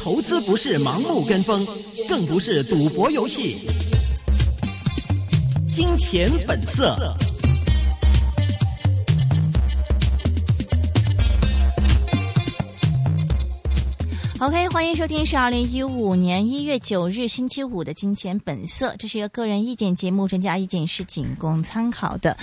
投资不是盲目跟风，更不是赌博游戏。金钱本色。OK，欢迎收听是二零一五年一月九日星期五的《金钱本色》，这是一个个人意见节目，专家意见是仅供参考的。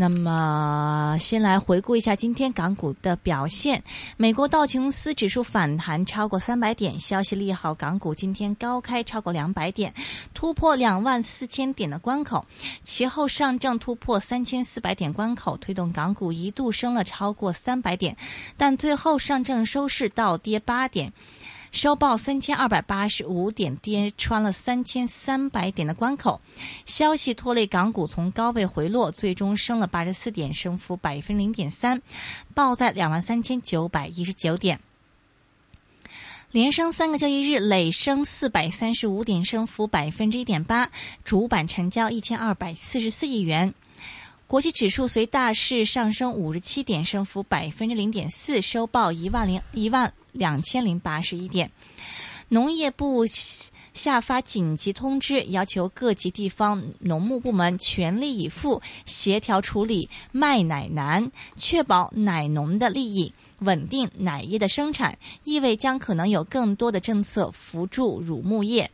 那么，先来回顾一下今天港股的表现。美国道琼斯指数反弹超过三百点，消息利好，港股今天高开超过两百点，突破两万四千点的关口。其后上证突破三千四百点关口，推动港股一度升了超过三百点，但最后上证收市倒跌八点。收报三千二百八十五点，跌穿了三千三百点的关口。消息拖累港股从高位回落，最终升了八十四点，升幅百分零点三，报在两万三千九百一十九点。连升三个交易日，累升四百三十五点，升幅百分之一点八。主板成交一千二百四十四亿元。国际指数随大市上升五十七点，升幅百分之零点四，收报一万零一万两千零八十一点。农业部下发紧急通知，要求各级地方农牧部门全力以赴协调处理卖奶难，确保奶农的利益。稳定奶业的生产，意味将可能有更多的政策扶助乳牧业。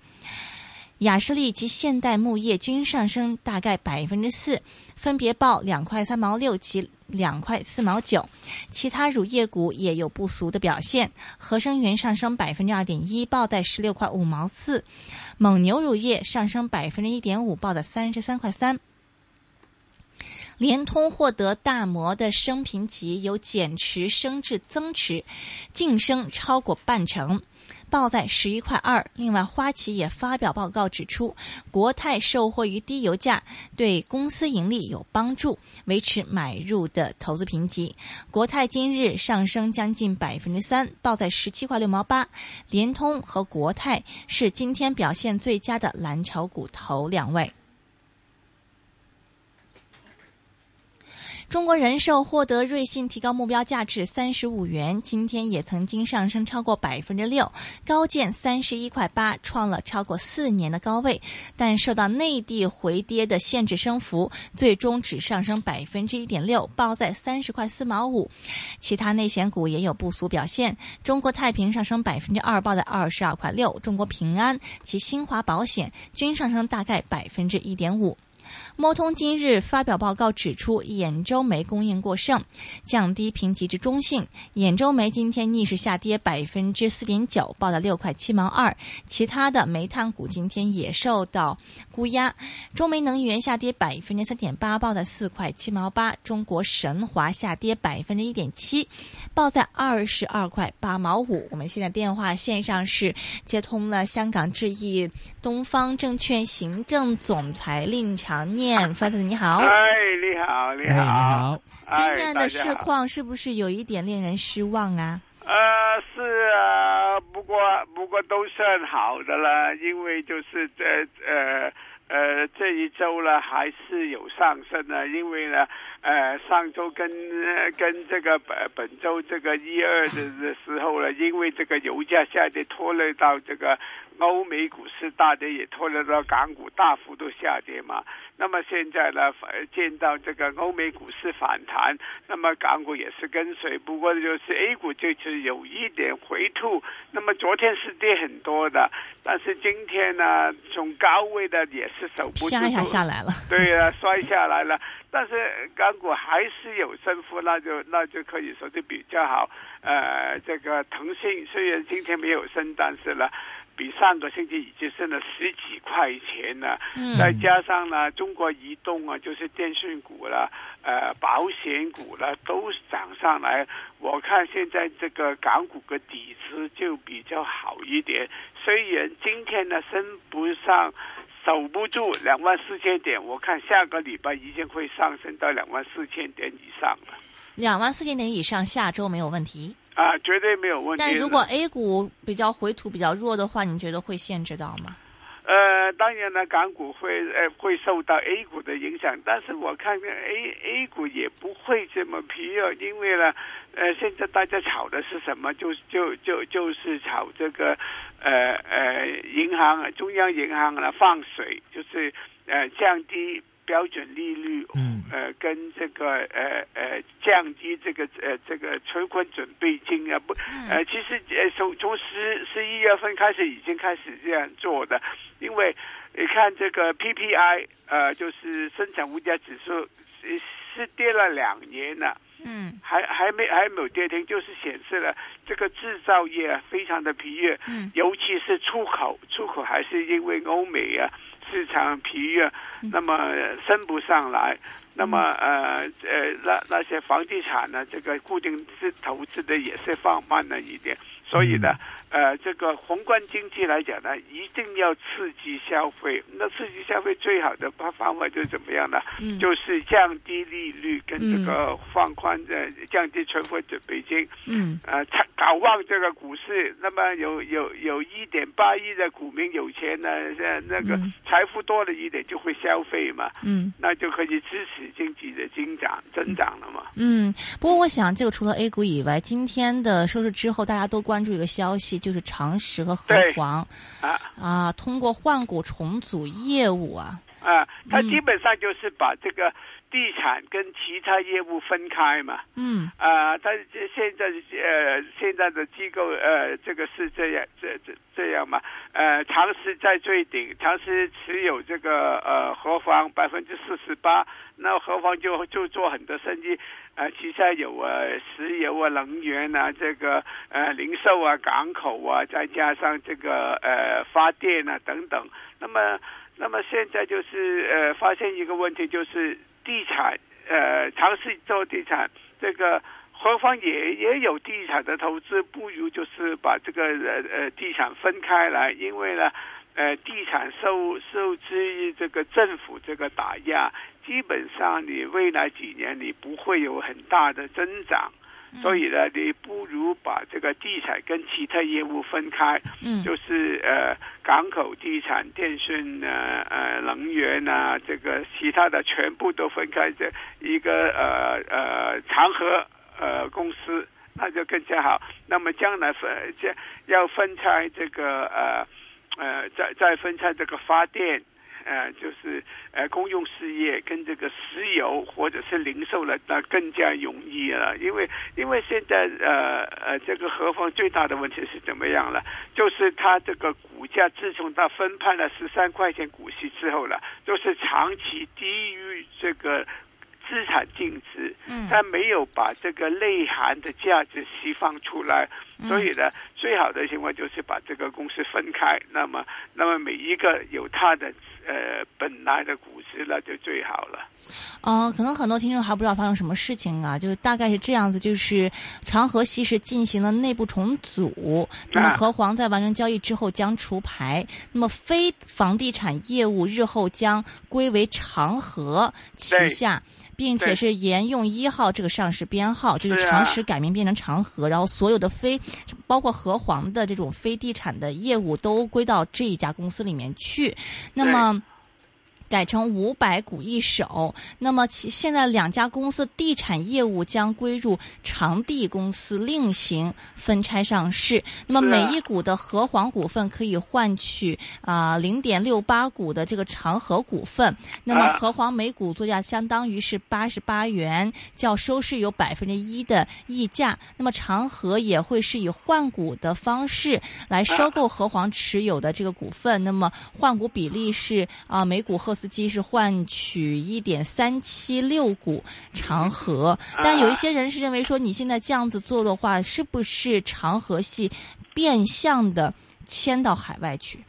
雅士利及现代牧业均上升大概百分之四，分别报两块三毛六及两块四毛九。其他乳业股也有不俗的表现，合生元上升百分之二点一，报在十六块五毛四；蒙牛乳业上升百分之一点五，报在三十三块三。联通获得大摩的升评级，由减持升至增持，净升超过半成。报在十一块二。另外，花旗也发表报告指出，国泰受惠于低油价，对公司盈利有帮助，维持买入的投资评级。国泰今日上升将近百分之三，报在十七块六毛八。联通和国泰是今天表现最佳的蓝筹股头两位。中国人寿获得瑞信提高目标价至三十五元，今天也曾经上升超过百分之六，高见三十一块八，创了超过四年的高位，但受到内地回跌的限制升幅，最终只上升百分之一点六，报在三十块四毛五。其他内险股也有不俗表现，中国太平上升百分之二，报在二十二块六；中国平安及新华保险均上升大概百分之一点五。摩通今日发表报告指出，兖州煤供应过剩，降低评级至中性。兖州煤今天逆势下跌百分之四点九，报了六块七毛二。其他的煤炭股今天也受到估压，中煤能源下跌百分之三点八，报在四块七毛八。中国神华下跌百分之一点七，报在二十二块八毛五。我们现在电话线上是接通了香港智易东方证券行政总裁令长念 f r 你好。哎，你好，你好，哎你好。今天的市况是不是有一点令人失望啊？呃，是啊，不过不过都算好的了，因为就是这呃呃这一周呢还是有上升的，因为呢呃上周跟跟这个本本周这个一二的的时候呢，因为这个油价下跌拖累到这个欧美股市大跌，也拖累到港股大幅度下跌嘛。那么现在呢，见到这个欧美股市反弹，那么港股也是跟随，不过就是 A 股就是有一点回吐。那么昨天是跌很多的，但是今天呢，从高位的也是守不住，下一下下来了。对啊，摔下来了。但是港股还是有升幅，那就那就可以说是比较好。呃，这个腾讯虽然今天没有升，但是呢。比上个星期已经升了十几块钱了，嗯、再加上呢，中国移动啊，就是电讯股了，呃，保险股了，都涨上来。我看现在这个港股的底子就比较好一点，虽然今天呢升不上，守不住两万四千点，我看下个礼拜一定会上升到两万四千点以上了。两万四千点以上，下周没有问题。啊，绝对没有问题。但如果 A 股比较回吐比较弱的话，你觉得会限制到吗？呃，当然了，港股会呃会受到 A 股的影响，但是我看 A A 股也不会这么疲弱，因为呢，呃，现在大家炒的是什么？就就就就是炒这个，呃呃，银行中央银行呢放水，就是呃降低标准利率，嗯呃跟这个呃呃降低这个呃这个存款准备金啊不呃其实呃从从十十一月份开始已经开始这样做的，因为你看这个 PPI 呃就是生产物价指数是是跌了两年了。嗯还还没还没有跌停，就是显示了这个制造业啊非常的疲弱，嗯。尤其是出口，出口还是因为欧美啊市场疲弱，嗯。那么呃升不上来，那么呃呃那那些房地产呢，这个固定资投资的也是放慢了一点，所以呢。呃，这个宏观经济来讲呢，一定要刺激消费。那刺激消费最好的方方法就是怎么样呢？嗯就是降低利率跟这个放宽呃降低存款准备金，嗯呃，搞搞旺这个股市。那么有有有一点八亿的股民有钱呢，呃那个嗯财富多了一点就会消费嘛，嗯那就可以支持经济的增长增长了嘛。嗯。不过我想，这个除了 A 股以外，今天的收市之后，大家都关注一个消息，就是长实和和黄啊啊，通过换股重组业务啊。啊，它嗯基本上就是把这个地产跟其他业务分开嘛。嗯啊，他这现在呃，现在的机构呃，这个是这样，这这这样嘛？呃，长实在最顶，长实持有这个呃和黄百分之四十八，那和黄就就做很多生意，呃，旗下有啊石油啊、能源啊，这个呃零售啊、港口啊，再加上这个呃发电啊等等。那么，那么现在就是呃发现一个问题，就是地产呃尝试做地产这个。何方也也有地产的投资，不如就是把这个呃呃地产分开来，因为呢，呃地产受受制于这个政府这个打压，基本上你未来几年你不会有很大的增长，所以呢，你不如把这个地产跟其他业务分开，嗯就是呃港口地产、电讯啊呃能源啊，这个其他的全部都分开这一个呃呃长河呃公司，那就更加好。那么将来分这要分拆这个呃呃再再分拆这个发电。呃，就是呃，公用事业跟这个石油或者是零售了，那更加容易了。因为因为现在呃呃，这个何方最大的问题是怎么样了？就是它这个股价自从它分派了十三块钱股息之后了，就是长期低于这个资产净值，嗯它没有把这个内涵的价值释放出来，所以呢，最好的情况就是把这个公司分开，那么那么每一个有它的呃本来的股值，那就最好了。哦，可能很多听众还不知道发生什么事情啊，就是大概是这样子，就是长河系是进行了内部重组，那么啊和黄在完成交易之后将除牌，那么非房地产业务日后将归为长河旗下。并且是沿用一号这个上市编号，就是长实改名变成长河，然后所有的非包括黄的这种非地产的业务都归到这一家公司里面去。那么。改成五百股一手，那么其现在两家公司地产业务将归入长地公司另行分拆上市。那么每一股的和黄股份可以换取啊零点六八股的这个长和股份。那么啊和黄每股作价相当于是八十八元，较收市有百分之一的溢价。那么长和也会是以换股的方式来收购和黄持有的这个股份。那么换股比例是啊、每股赫斯基是换取一点三七六股长和，但有一些人是认为说你现在这样子做的话，是不是长和系变相的迁到海外去？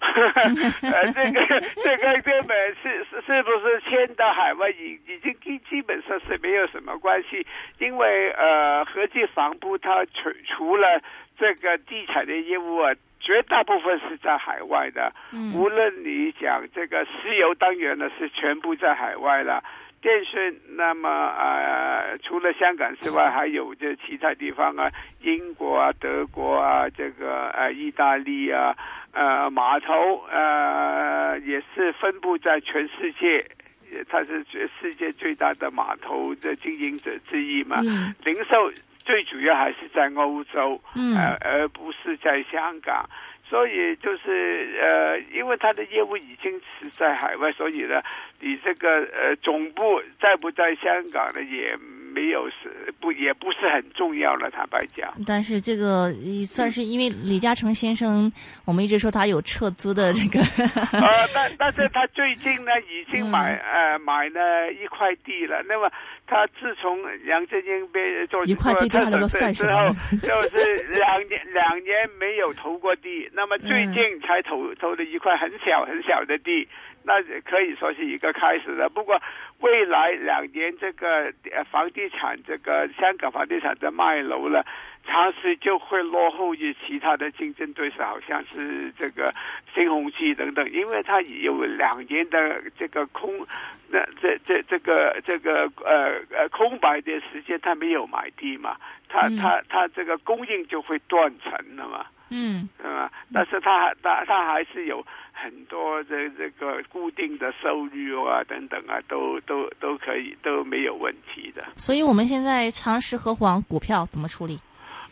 呃，这个 这个根本是是是不是迁到海外已已经基基本上是没有什么关系，因为呃，和记房部它除除了这个地产的业务啊。绝大部分是在海外的，嗯无论你讲这个石油，单元呢是全部在海外了。电讯，那么呃，除了香港之外，还有这其他地方啊，英国啊、德国啊，这个呃意大利啊，呃码头呃也是分布在全世界，呃它是全世界最大的码头的经营者之一嘛。嗯零售最主要还是在欧洲，嗯呃，而不是在香港。所以就是呃，因为他的业务已经是在海外，所以呢，你这个呃总部在不在香港呢，也没有是不也不是很重要了。坦白讲，但是这个也算是因为李嘉诚先生，我们一直说他有撤资的这个，呃，但但是他最近呢，已经买、呃买了一块地了。那么他自从杨振英被做一块地对他来说做特首算什之后么，就是两年两年没有投过地，那么最近才投、投了一块很小很小的地，那可以说是一个开始的。不过未来两年这个呃房地产这个香港房地产的卖楼了。长时就会落后于其他的竞争对手，好像是这个新鸿基等等，因为它有两年的这个空，那这这这个这个呃呃空白的时间，它没有买地嘛，它嗯它它这个供应就会断层了嘛，嗯对吧？但是它它它还是有很多的这个固定的收入啊等等啊，都都都可以都没有问题的。所以我们现在长实和黄股票怎么处理？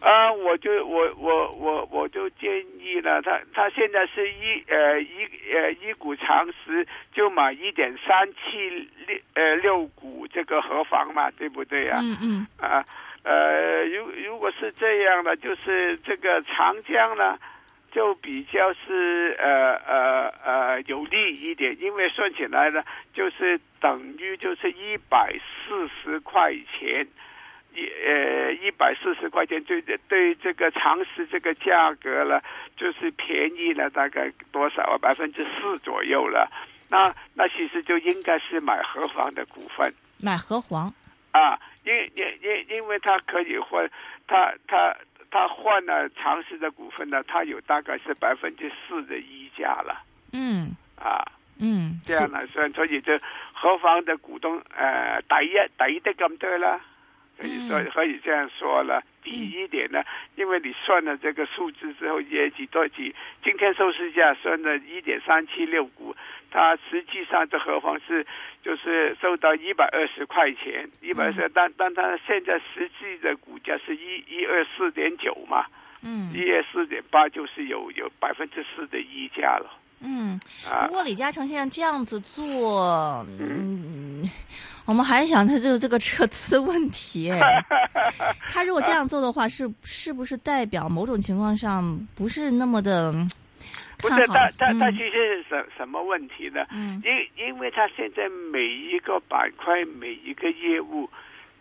啊，我就我我我我就建议了，他他现在是一呃一呃一股长实就买一点三七六呃六股这个合房嘛，对不对呀、嗯嗯啊？呃，如如果是这样的，就是这个长江呢，就比较是呃呃呃有利一点，因为算起来呢，就是等于就是一百四十块钱。一呃一百四十块钱对对这个常识这个价格了，就是便宜了大概多少啊？百分之四左右了。那那其实就应该是买合房的股份买和黄，啊，因因因因为它可以换，它它它换了长实的股份呢，他有大概是百分之四的溢价了。嗯。啊。嗯，这样来算，所以就何方的股东呃抵一抵得咁多啦，可以说嗯可以这样说了。第一点呢，因为你算了这个数字之后，业绩多几，今天收市价算了一点三七六股，它实际上这何况是就是收到一百二十块钱，一百二十，但但它现在实际的股价是一一二四点九嘛，嗯一二四点八就是有有百分之四的溢价了嗯。啊不。过李嘉诚现在这样子做，嗯，我们还想他这个这个撤资问题，哎他如果这样做的话，是是不是代表某种情况上不是那么的嗯不是看好？他他他嗯其实是什什么问题呢？嗯因因为他现在每一个板块每一个业务，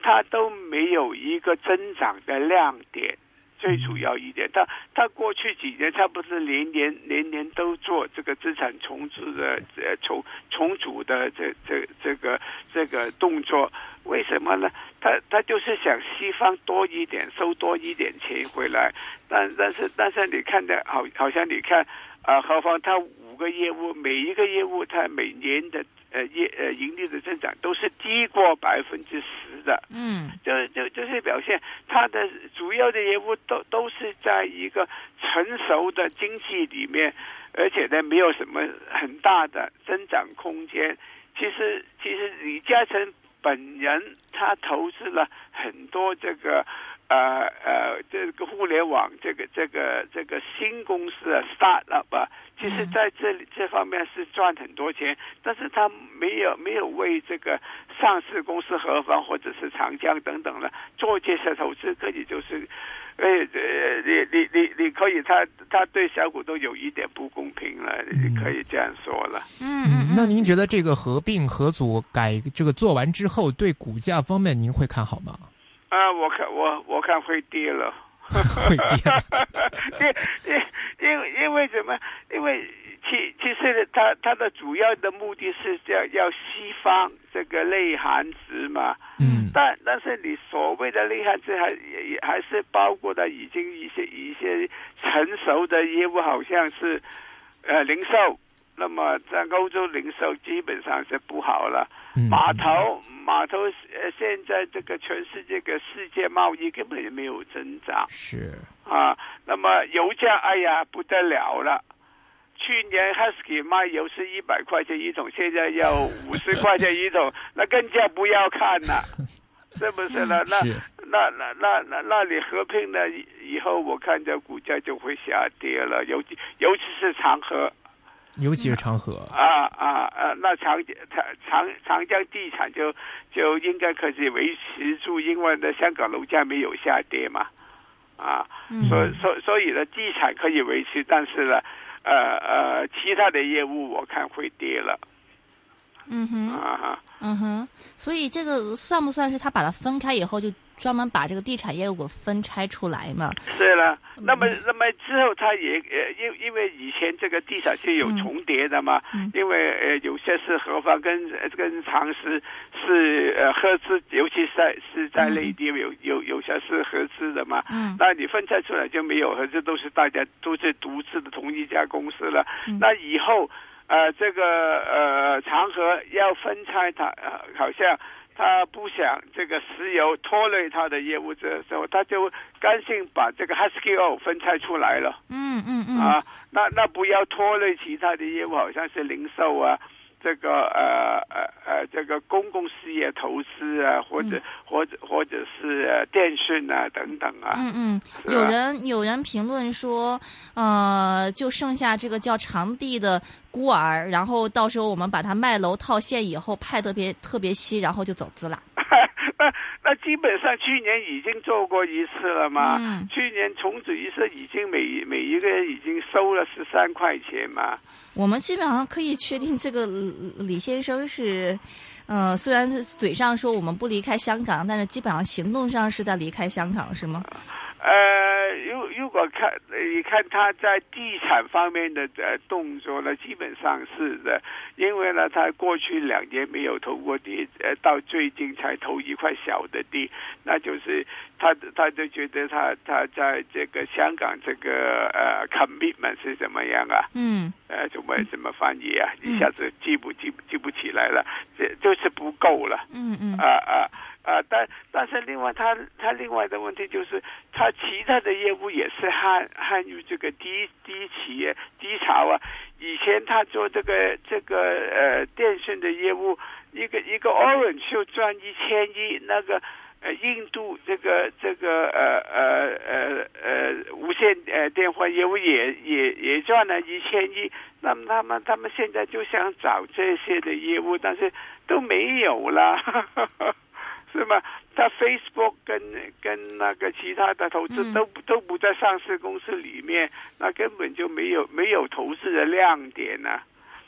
它都没有一个增长的亮点。最主要一点，他他过去几年，他不是年年年年都做这个资产重置的呃重重组的这这这个这个动作，为什么呢？他他就是想西方多一点，收多一点钱回来，但但是但是你看的好，好像你看啊，何况他五个业务，每一个业务他每年的呃业呃盈利的增长都是低过百分之十的，嗯就就就是表现它的主要的业务都都是在一个成熟的经济里面，而且呢没有什么很大的增长空间。其实其实李嘉诚本人他投资了很多这个呃呃这个互联网这个这个这个新公司啊 startup 啊，其实在这里这方面是赚很多钱，但是他没有没有为这个上市公司合方或者是长江等等的做这些投资，可以就是。呃呃，你你你你可以，他他对小股东有一点不公平了，你可以这样说了。嗯嗯，那您觉得这个合并合组改这个做完之后，对股价方面您会看好吗？啊，我看我我看会跌了，会跌 因因因为因为什么？因为其其实它它的主要的目的是要要西方这个内涵值嘛，嗯但但是你所谓的内涵值还也也还是包括的已经一些一些成熟的业务，好像是呃零售。那么在欧洲零售基本上是不好了，嗯码头码头呃现在这个全世界的世界贸易根本就没有增长是啊。那么油价哎呀不得了了，去年 Husky 卖油是一百块钱一桶，现在要五十块钱一桶，那更加不要看了，是不是呢？那是那那那那那你合并了以以后，我看这股价就会下跌了，尤其尤其是长河。尤其是长河啊啊啊！那长长长长江地产就就应该可以维持住，因为呢香港楼价没有下跌嘛，啊，所所所以呢地产可以维持，但是呢呃呃其他的业务我看会跌了。嗯哼，啊哈，嗯哼，所以这个算不算是他把它分开以后就？专门把这个地产业务给分拆出来嘛？是了，那么那么之后，他也呃，因因为以前这个地产是有重叠的嘛，嗯因为呃有些是合法跟跟常识是呃合资，尤其是在是在内地有有有些是合资的嘛。嗯，那你分拆出来就没有合资，都是大家都是独资的同一家公司了。那以后呃这个呃长河要分拆它，好像。他不想这个石油拖累他的业务，这时候他就干脆把这个 Husky O 分拆出来了。嗯嗯嗯。啊，那那不要拖累其他的业务，好像是零售啊。这个呃呃呃，这个公共事业投资啊，或者或者或者是电讯啊等等啊。嗯嗯，有人有人评论说，呃，就剩下这个叫长地的孤儿，然后到时候我们把它卖楼套现以后派特别特别稀，然后就走资了。那 那基本上去年已经做过一次了嘛？嗯。去年重组一次已经每每一个人已经收了十三块钱嘛。我们基本上可以确定，这个李先生是，嗯，虽然嘴上说我们不离开香港，但是基本上行动上是在离开香港，是吗？呃，如如果看，你看他在地产方面的呃动作呢，基本上是的，因为呢，他过去两年没有投过地，呃，到最近才投一块小的地，那就是他他就觉得他他在这个香港这个呃 commitment 是怎么样啊？嗯，呃，怎么怎么翻译啊？一下子记不记记不起来了，这就是不够了。嗯嗯，啊啊。啊，但但是另外，他他另外的问题就是，他其他的业务也是汉汉于这个低低企业低潮啊。以前他做这个这个呃电信的业务，一个一个 Orange 就赚一千亿，那个呃印度这个这个呃呃呃呃无线呃电话业务也也也赚了一千亿。那么他们他们现在就想找这些的业务，但是都没有了。是吗？他 Facebook 跟跟那个其他的投资都都不在上市公司里面，那根本就没有没有投资的亮点呢。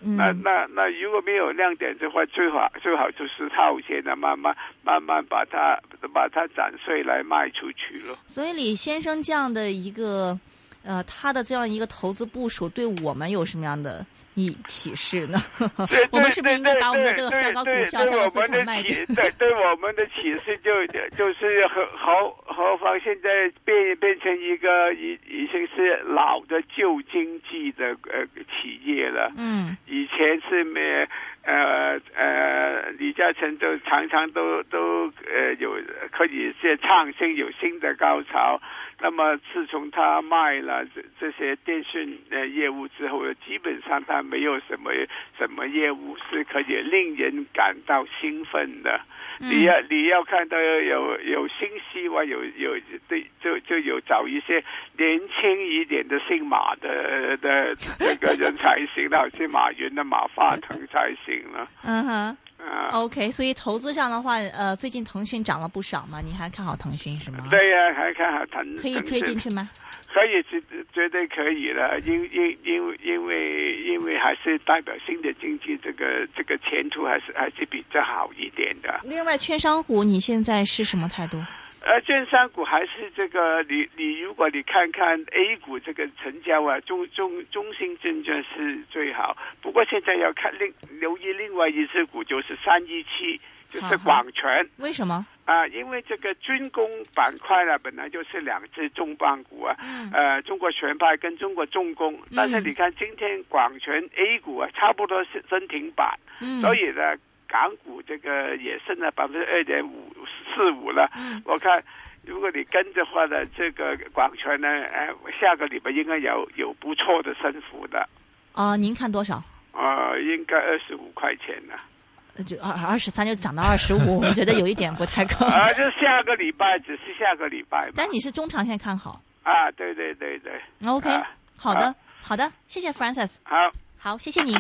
那那那如果没有亮点的话，最好最好就是套现的，慢慢慢慢把它把它斩碎来卖出去了。所以李先生这样的一个呃，他的这样一个投资部署，对我们有什么样的？以启示呢？我们是不是应该把我们的这个香港股票上资产卖掉？对，对我们的启示就就是何何何方现在变变成一个已已经是老的旧经济的呃企业了。嗯，以前是没呃呃李嘉诚都常常都都呃有可以是创新有新的高潮。那么自从他卖了这这些电讯呃业务之后，基本上他没有什么什么业务是可以令人感到兴奋的。你要你要看到有有新希望，有有对就就有找一些年轻一点的姓马的的这个人才行了，像马云的马化腾才行了。嗯哼。OK，所以投资上的话，呃，最近腾讯涨了不少嘛？你还看好腾讯是吗？对呀，还看好腾。可以追进去吗？可以，绝绝对可以了，因因因为因为因为还是代表新的经济，这个这个前途还是还是比较好一点的。另外，券商股你现在是什么态度？呃，券商股还是这个，你你如果你看看 A 股这个成交啊，中中中信证券是最好。不过现在要看另留意另外一只股，就是三一七，就是广权。为什么？啊，因为这个军工板块呢，本来就是两只重磅股啊。嗯。呃，中国全派跟中国重工，但是你看今天广权 A 股啊，差不多是升停板。嗯。所以呢。港股这个也升了百分之二点五四五了，嗯我看如果你跟着话呢，这个广权呢，哎，下个礼拜应该有有不错的升幅的。啊，您看多少？啊，应该二十五块钱呢。就二二十三就涨到二十五，我觉得有一点不太够。啊，就下个礼拜，只是下个礼拜。但你是中长线看好啊，对对对对，，OK，啊好的，好的，谢谢 Francis，好。好，谢谢你。